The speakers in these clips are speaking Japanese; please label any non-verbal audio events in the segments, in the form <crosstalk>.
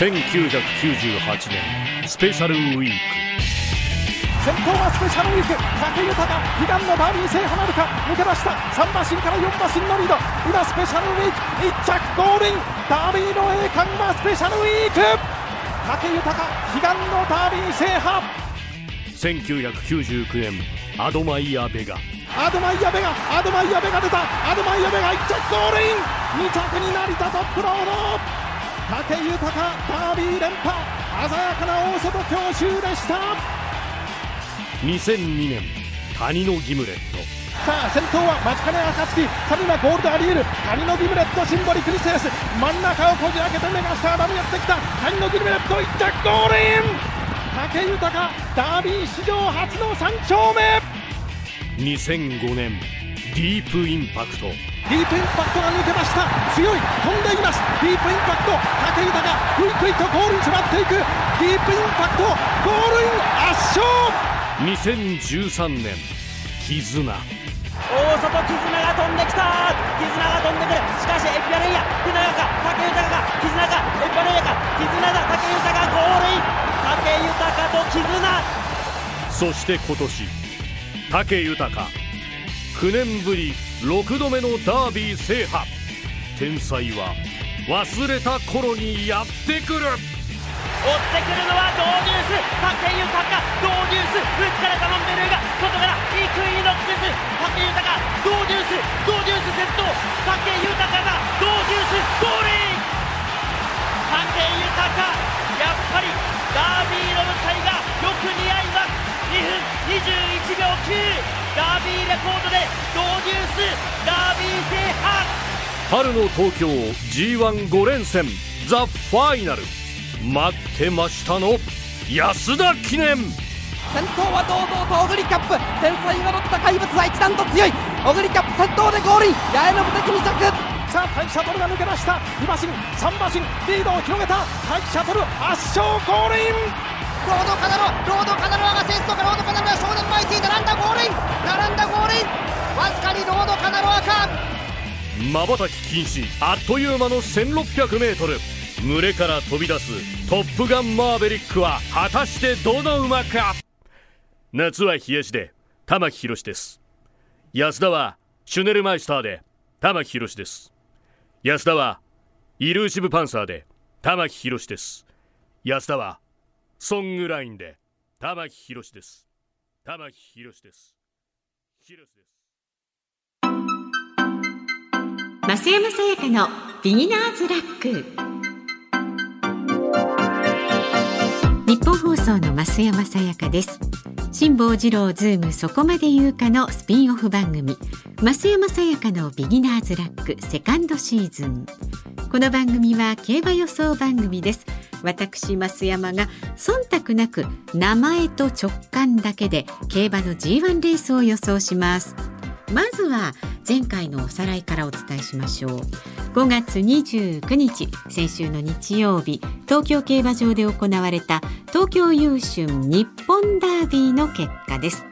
1998年スペシャルウィーク。先頭はスペシャルウィーク。武豊悲願のダービー制覇なるか。抜け出した。3馬身から4馬身のリード。今スペシャルウィーク。1着ゴールイン。ダービーの栄冠はスペシャルウィーク。武豊悲願のダービー制覇。1999年アドマイヤ・ベガ。アドマイヤ・ベガ。アドマイヤ・ベガ出た。アドマイヤ・ベガ1着ゴールイン。2着に成田トップロード武豊ダービー連覇。鮮やかな大外強襲でした。2002年谷のギムレット。さあ先頭は待ちかね暁谷はゴールドアリエル谷のギムレットシンボリクリセウス。真ん中をこじ開けてメガスターダムやってきた。谷のギムレット1着ゴールイン。武豊ダービー史上初の3勝目。2005年ディープインパクトディープインパクトが抜けました。強い。飛んでいます。ディープインパクト。武豊がクイクイとゴールに迫っていく。ディープインパクトゴールイン圧勝。2013年絆。大外絆が飛んできた。絆が飛んでくるしかしエピバレイヤ。手長か武豊か絆かエピバレイヤか。絆だ武豊ゴールイン。武豊と絆。そして今年武豊。9年ぶり6度目のダービー制覇。天才は忘れた頃にやってくる。追ってくるのはドーデュース。武豊。ドーデュース。内から頼んでるが外からイクイノックス武豊ドーデュース。ドーデュース先頭。武豊がドーデュースゴール。イン武豊。やっぱりダービーの舞台がよく似合います。2分21秒9ダービーレコードでドーデュースダービー制覇春の東京 G15 連戦ザ・ファイナル待ってましたの安田記念。先頭は堂々と小栗キャップ。天才が乗った怪物は一段と強い。小栗キャップ先頭でゴール。イン八重の無敵2着さあ大社トルが抜けました。2馬身3馬身リードを広げた。大社トル圧勝ゴールインロードカナロロードカナロアが先頭かロードカナロア少年マイティ並んだゴールイン並んだゴールインわずかにロードカナロアかまばたき禁止あっという間の 1600m 群れから飛び出すトップガンマーヴェリックは果たしてどの馬か夏は冷やしで玉木宏です安田はシュネルマイスターで玉木宏です安田はイルーシブパンサーで玉木宏です安田はソングラインで。玉木宏です。玉木宏です。広です。増山さやかのビギナーズラック。日本放送の増山さやかです。辛坊治郎ズームそこまで言うかのスピンオフ番組。増山さやかのビギナーズラックセカンドシーズン。この番組は競馬予想番組です。私増山が忖度なく名前と直感だけで競馬の G1 レースを予想しますまずは前回のおさらいからお伝えしましょう5月29日先週の日曜日東京競馬場で行われた東京優春日本ダービーの結果です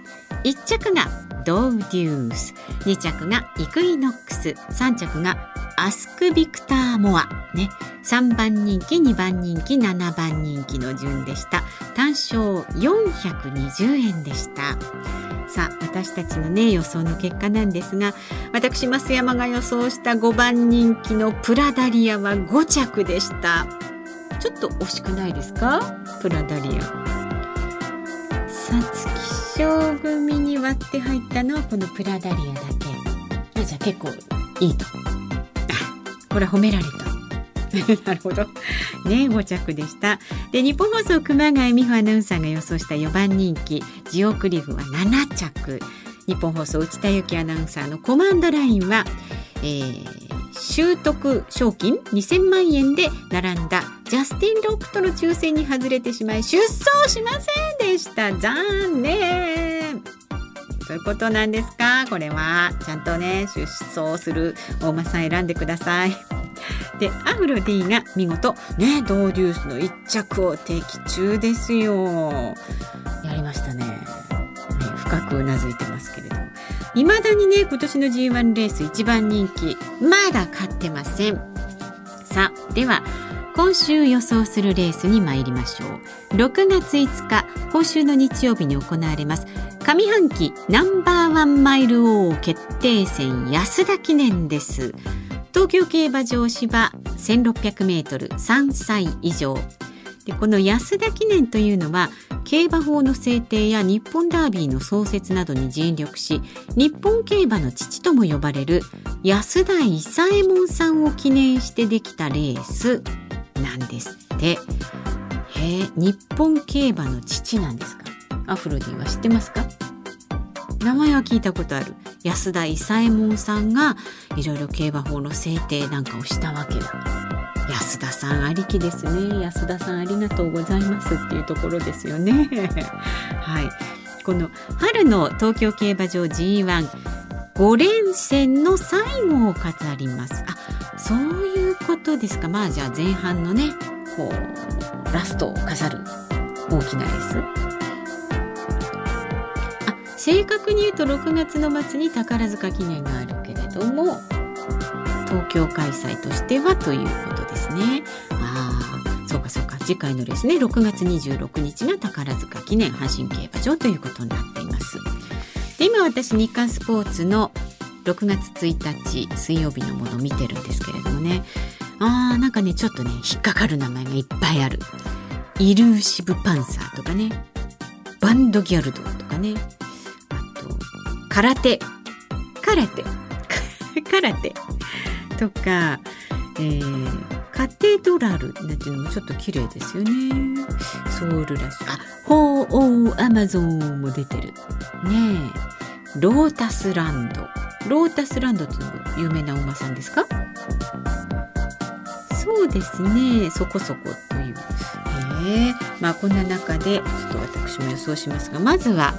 1着がドウデュース2着がイクイノックス3着がアスクビクターモア。ね。3番人気2番人気7番人気の順でした。単勝420円でした。さあ私たちのね予想の結果なんですが私増山が予想した5番人気のプラダリアは5着でした。ちょっと惜しくないですか？プラダリア。さつき賞組に割って入ったのはこのプラダリアだけ。あじゃあ結構いいと。これ褒められた <laughs> なるほど。ね、5着でした。で、日本放送熊谷美穂アナウンサーが予想した4番人気、ジオクリフは7着。日本放送内田有紀アナウンサーのコマンドラインは、えー、習得賞金2000万円で並んだジャスティン・ロックとの抽選に外れてしまい出走しませんでした残念そういうことなんですか？これは。ちゃんとね出走する大間さん選んでください。でアフロ D が見事ねドーデュースの1着を的中ですよ。やりましたね、ね、深くうなずいてますけれども。いまだにね今年の G1 レース一番人気まだ勝ってません。さあでは今週予想するレースに参りましょう。6月5日今週の日曜日に行われます上半期ナンバーワンマイル王決定戦安田記念です。東京競馬場芝1600メートル3歳以上。でこの安田記念というのは競馬法の制定や日本ダービーの創設などに尽力し日本競馬の父とも呼ばれる安田伊佐衛門さんを記念してできたレースなんですって。へえ日本競馬の父なんですか。アフロディは知ってますか？名前は聞いたことある。安田伊佐右衛門さんがいろいろ競馬法の制定なんかをしたわけだ。安田さんありきですね。安田さんありがとうございますっていうところですよね。<laughs> はい。この春の東京競馬場 G1 5連戦の最後を飾ります。あそういうことですか。まあじゃあ前半のねこうラストを飾る大きなレース。正確に言うと6月の末に宝塚記念があるけれども東京開催としてはということですね。ああ、そうかそうか。次回のですね、6月26日が宝塚記念阪神競馬場ということになっています。で今私日刊スポーツの6月1日水曜日のものを見てるんですけれどもねあーなんかねちょっとね引っかかる名前がいっぱいあるイルーシブパンサーとかねバンドギャルドとかね空手空手 <laughs> 空手とか、えー、カテドラルなんていうのもちょっと綺麗ですよね。ソウルらしい。あ、ホーオーアマゾンも出てる。ねえ。ロータスランド。ロータスランドっていうのも有名なお馬さんですか？そうですね。そこそこという。えー、まあこんな中でちょっと私も予想しますが、まずは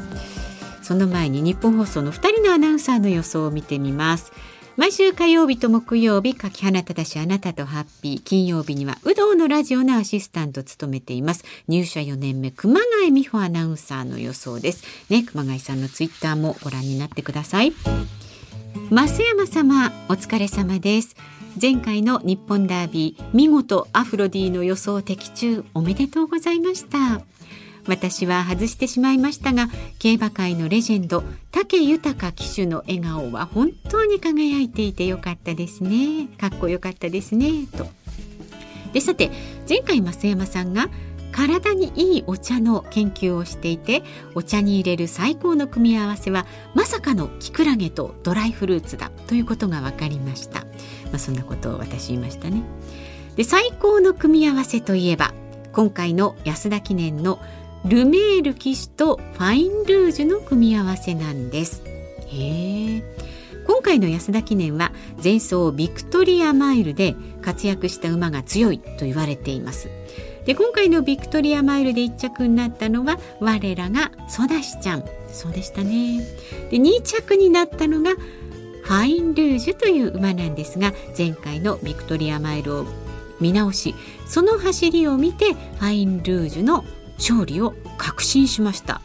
その前に日本放送の2人のアナウンサーの予想を見てみます。毎週火曜日と木曜日柿花ただしあなたとハッピー金曜日には有働のラジオのアシスタントを務めています。入社4年目熊谷美穂アナウンサーの予想です。ね熊谷さんのツイッターもご覧になってください。増山様お疲れ様です。前回の日本ダービー見事アフロディの予想的中おめでとうございました。私は外してしまいましたが競馬界のレジェンド武豊騎手の笑顔は本当に輝いていてよかったですね。かっこよかったですね。と。でさて前回増山さんが体にいいお茶の研究をしていてお茶に入れる最高の組み合わせはまさかのキクラゲとドライフルーツだということが分かりました、まあ、そんなことを私言いましたね。で最高の組み合わせといえば今回の安田記念のルメール騎手とファインルージュの組み合わせなんです。へえ今回の安田記念は前走ビクトリアマイルで活躍した馬が強いと言われています。で今回のビクトリアマイルで1着になったのは我らがソダシちゃん。そうでしたね。で2着になったのがファインルージュという馬なんですが前回のビクトリアマイルを見直しその走りを見てファインルージュの勝利を確信しました。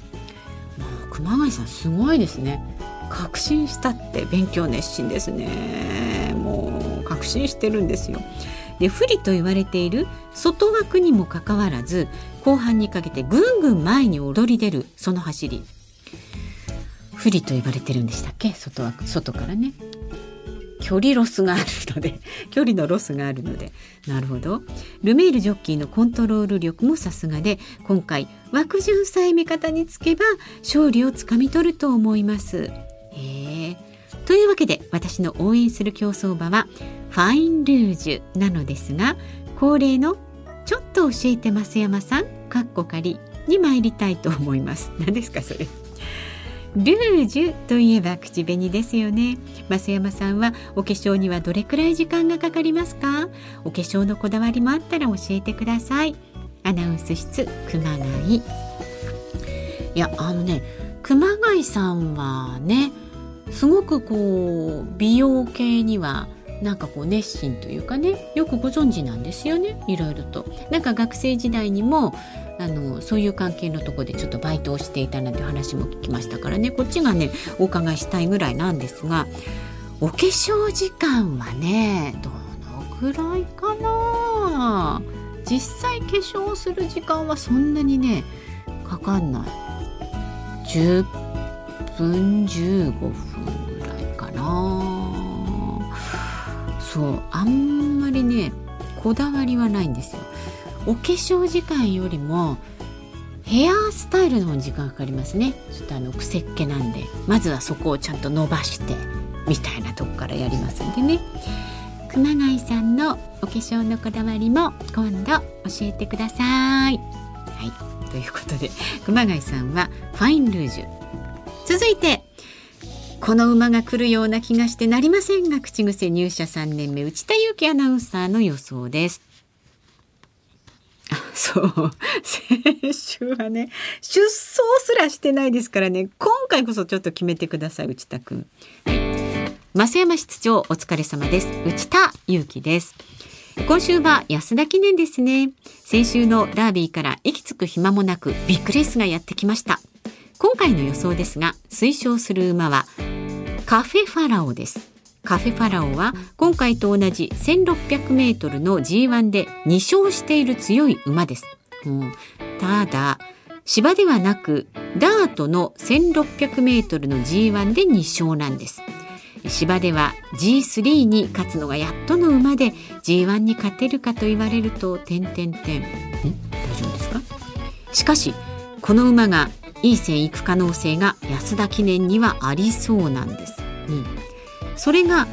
もう熊谷さんすごいですね。確信したって勉強熱心ですね。もう確信してるんですよ。で不利と言われている外枠にもかかわらず後半にかけてぐんぐん前に躍り出るその走り。不利と言われてるんでしたっけ？外枠外からね。距離ロスがあるので <laughs> 距離のロスがあるので。なるほど。ルメールジョッキーのコントロール力もさすがで今回枠順さえ味方につけば勝利をつかみ取ると思います。へというわけで私の応援する競走馬はファインルージュなのですが恒例のちょっと教えて増山さんかっこ仮に参りたいと思います。何ですかそれ。ルージュといえば口紅ですよね。増山さんはお化粧にはどれくらい時間がかかりますか？お化粧のこだわりもあったら教えてください。アナウンス室熊谷。いやあのね熊谷さんはねすごくこう美容系にはなんかこう熱心というかねよくご存知なんですよねいろいろと。なんか学生時代にもあのそういう関係のとこでちょっとバイトをしていたなんて話も聞きましたからね。こっちがねお伺いしたいぐらいなんですがお化粧時間はねどのぐらいかな？実際化粧する時間はそんなにねかかんない。10分15分。そうあんまりねこだわりはないんですよ。お化粧時間よりもヘアスタイルの方に時間かかりますね。ちょっとあの癖っ気なんでまずはそこをちゃんと伸ばしてみたいなとこからやりますんでね。熊谷さんのお化粧のこだわりも今度教えてください。はい。ということで熊谷さんはファインルージュ。続いてこの馬が来るような気がしてなりませんが口癖入社3年目内田裕樹アナウンサーの予想です。そう。<laughs> 先週はね出走すらしてないですからね。今回こそちょっと決めてください内田くん、はい、増山室長お疲れ様です。内田裕樹です。今週は安田記念ですね。先週のダービーから息つく暇もなくビッグレースがやってきました。今回の予想ですが推奨する馬はカフェファラオです。カフェファラオは今回と同じ1600メートルの G1 で2勝している強い馬です、うん、ただ芝ではなくダートの1600メートルの G1 で2勝なんです。芝では G3 に勝つのがやっとの馬で G1 に勝てるかと言われると点々点大丈夫ですか？しかしこの馬がいい線いく可能性が安田記念にはありそうなんです、うん、それが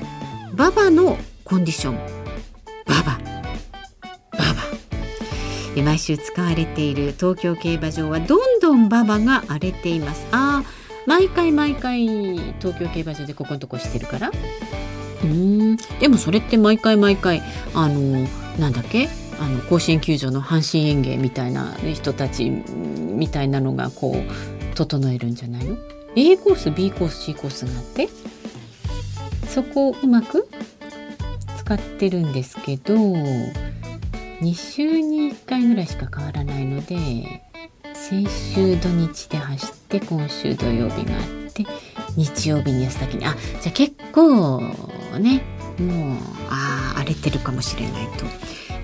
馬場のコンディション。馬場馬場毎週使われている東京競馬場はどんどん馬場が荒れています。あ毎回毎回東京競馬場でここのとこしてるから。うん。でもそれって毎回毎回あのなんだっけ？あの甲子園球場の阪神園芸みたいな人たちみたいなのがこう整えるんじゃないの ?A コース B コース C コースがあってそこをうまく使ってるんですけど2週に1回ぐらいしか変わらないので先週土日で走って今週土曜日があって日曜日に安田にあじゃあ結構ねもうあ荒れてるかもしれないと。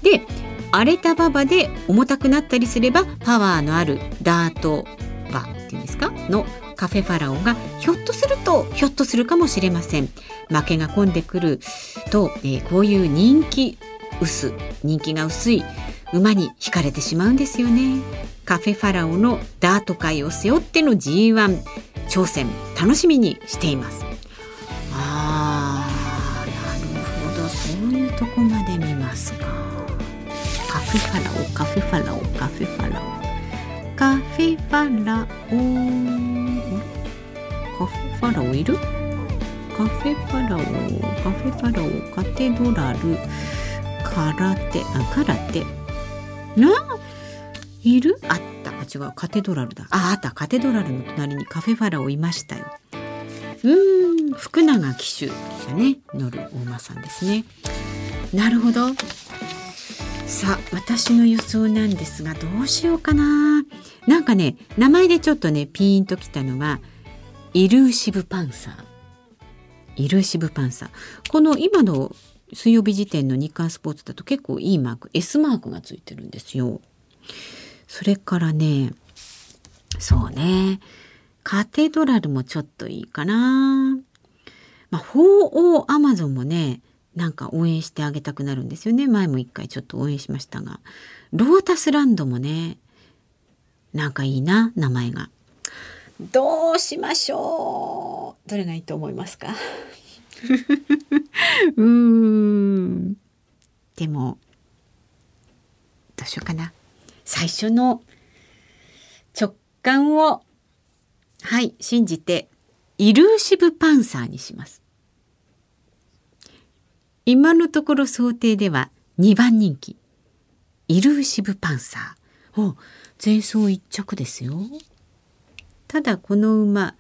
で荒れた馬場で重たくなったりすればパワーのあるダート馬っていうんですかのカフェファラオがひょっとするとひょっとするかもしれません。負けが込んでくると、えー、こういう人気薄人気が薄い馬に惹かれてしまうんですよね。カフェファラオのダート界を背負っての G1 挑戦楽しみにしています。あーなるほど。そういうとこまで見ますか。フェファラオカフェファラオカフェファラオ。カフェファラオ。カフェファラオいる？カフェファラオ。カフェファラオ。カテドラル。空手あ空手な？いる？あった。あ違う。カテドラルだ。ああった。カテドラルの隣にカフェファラオいましたよ。うん。福永騎手がね。乗る大間さんですね。なるほど。さあ私の予想なんですがどうしようかななんかね名前でちょっとねピーンときたのはイルーシブパンサーイルーシブパンサーこの今の水曜日時点の日刊スポーツだと結構いいマーク S マークがついてるんですよ。それからねそうねカテドラルもちょっといいかな。まあ、4O アマゾンもねなんか応援してあげたくなるんですよね。前も一回ちょっと応援しましたが。ロータスランドもねなんかいいな名前が。どうしましょう。どれがいいと思いますか？<laughs> うーん。でもどうしようかな。最初の直感をはい信じてイルーシブパンサーにします今のところ想定では2番人気。イルーシブパンサー。お前走一着ですよ。ただこの馬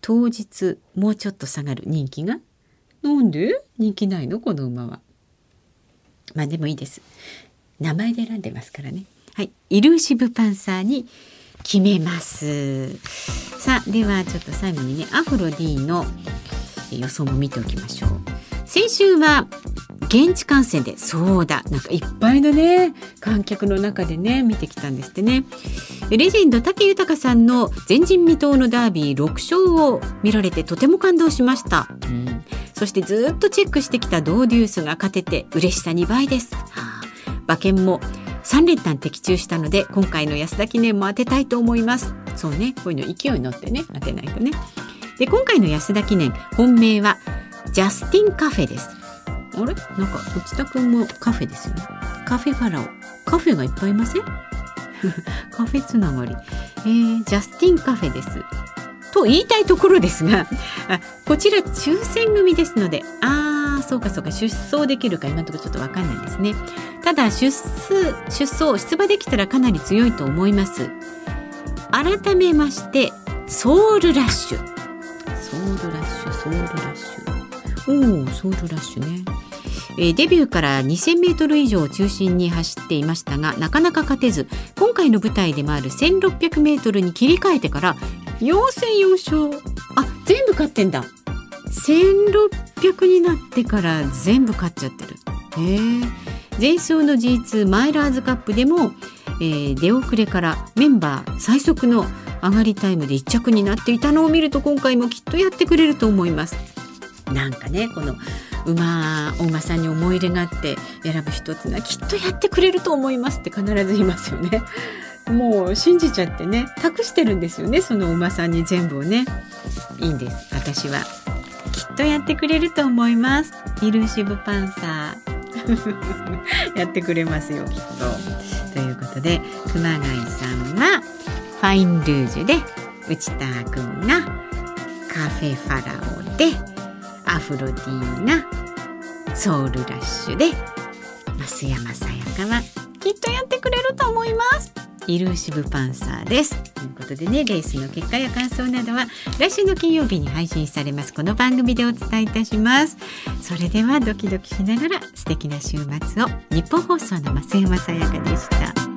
当日もうちょっと下がる人気が。なんで？人気ないの？この馬は。まあでもいいです。名前で選んでますからね。はい。イルーシブパンサーに決めます。さあではちょっと最後にねアフロ D の予想も見ておきましょう。先週は現地観戦でそうだなんかいっぱいのね観客の中でね見てきたんですってね。レジェンド武豊さんの前人未到のダービー6勝を見られてとても感動しました、うん、そしてずっとチェックしてきたドーデュースが勝てて嬉しさ2倍です、はあ、馬券も3連単的中したので今回の安田記念も当てたいと思います。そうねこういうの勢いに乗ってね当てないとね。で今回の安田記念本命はジャスティンカフェです。あれ？なんか内田くんもカフェですよね。カフェファラオ。カフェがいっぱいいません？<laughs> カフェつながり、えー、ジャスティンカフェです。と言いたいところですがあこちら抽選組ですのであーそうかそうか出走できるか今のところちょっとわかんないですね。ただ出出走出馬できたらかなり強いと思います。改めましてソウルラッシュ。ソウルラッシュソウルラッシュ。おおソウルラッシュね。えデビューから2000メートル以上を中心に走っていましたがなかなか勝てず今回の舞台でもある1600メートルに切り替えてから4戦4勝あ全部勝ってんだ。1600になってから全部勝っちゃってる。へえ前走の G2 マイラーズカップでも、えー、出遅れからメンバー最速の上がりタイムで1着になっていたのを見ると今回もきっとやってくれると思います。なんかねこの馬大馬さんに思い入れがあって選ぶ人っていうのはきっとやってくれると思いますって必ず言いますよね。<laughs> もう信じちゃってね託してるんですよねその馬さんに全部をね。いいんです私は。きっとやってくれると思います。イルシブパンサー。<laughs> やってくれますよきっと。ということで熊谷さんはファインルージュで内田くんがカフェファラオでアフロディーナソウルラッシュで増山さやかはきっとやってくれると思います。イルーシブパンサーです。ということでねレースの結果や感想などは来週の金曜日に配信されます。この番組でお伝えいたします。それではドキドキしながら素敵な週末を。日本放送の増山さやかでした。